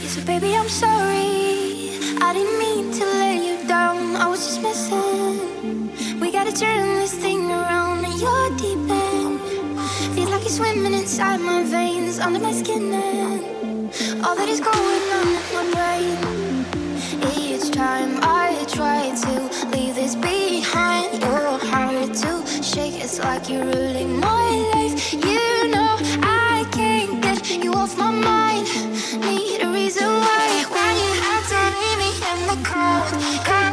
Yeah, so baby, I'm sorry. I didn't mean to let you down. I was just messing. We gotta turn this thing around, and you're deep in. Feels like you're swimming inside my veins, under my skin, and all that is going on in my brain. Each time I try to leave this behind, your heart to shake. It's like you're ruling my out.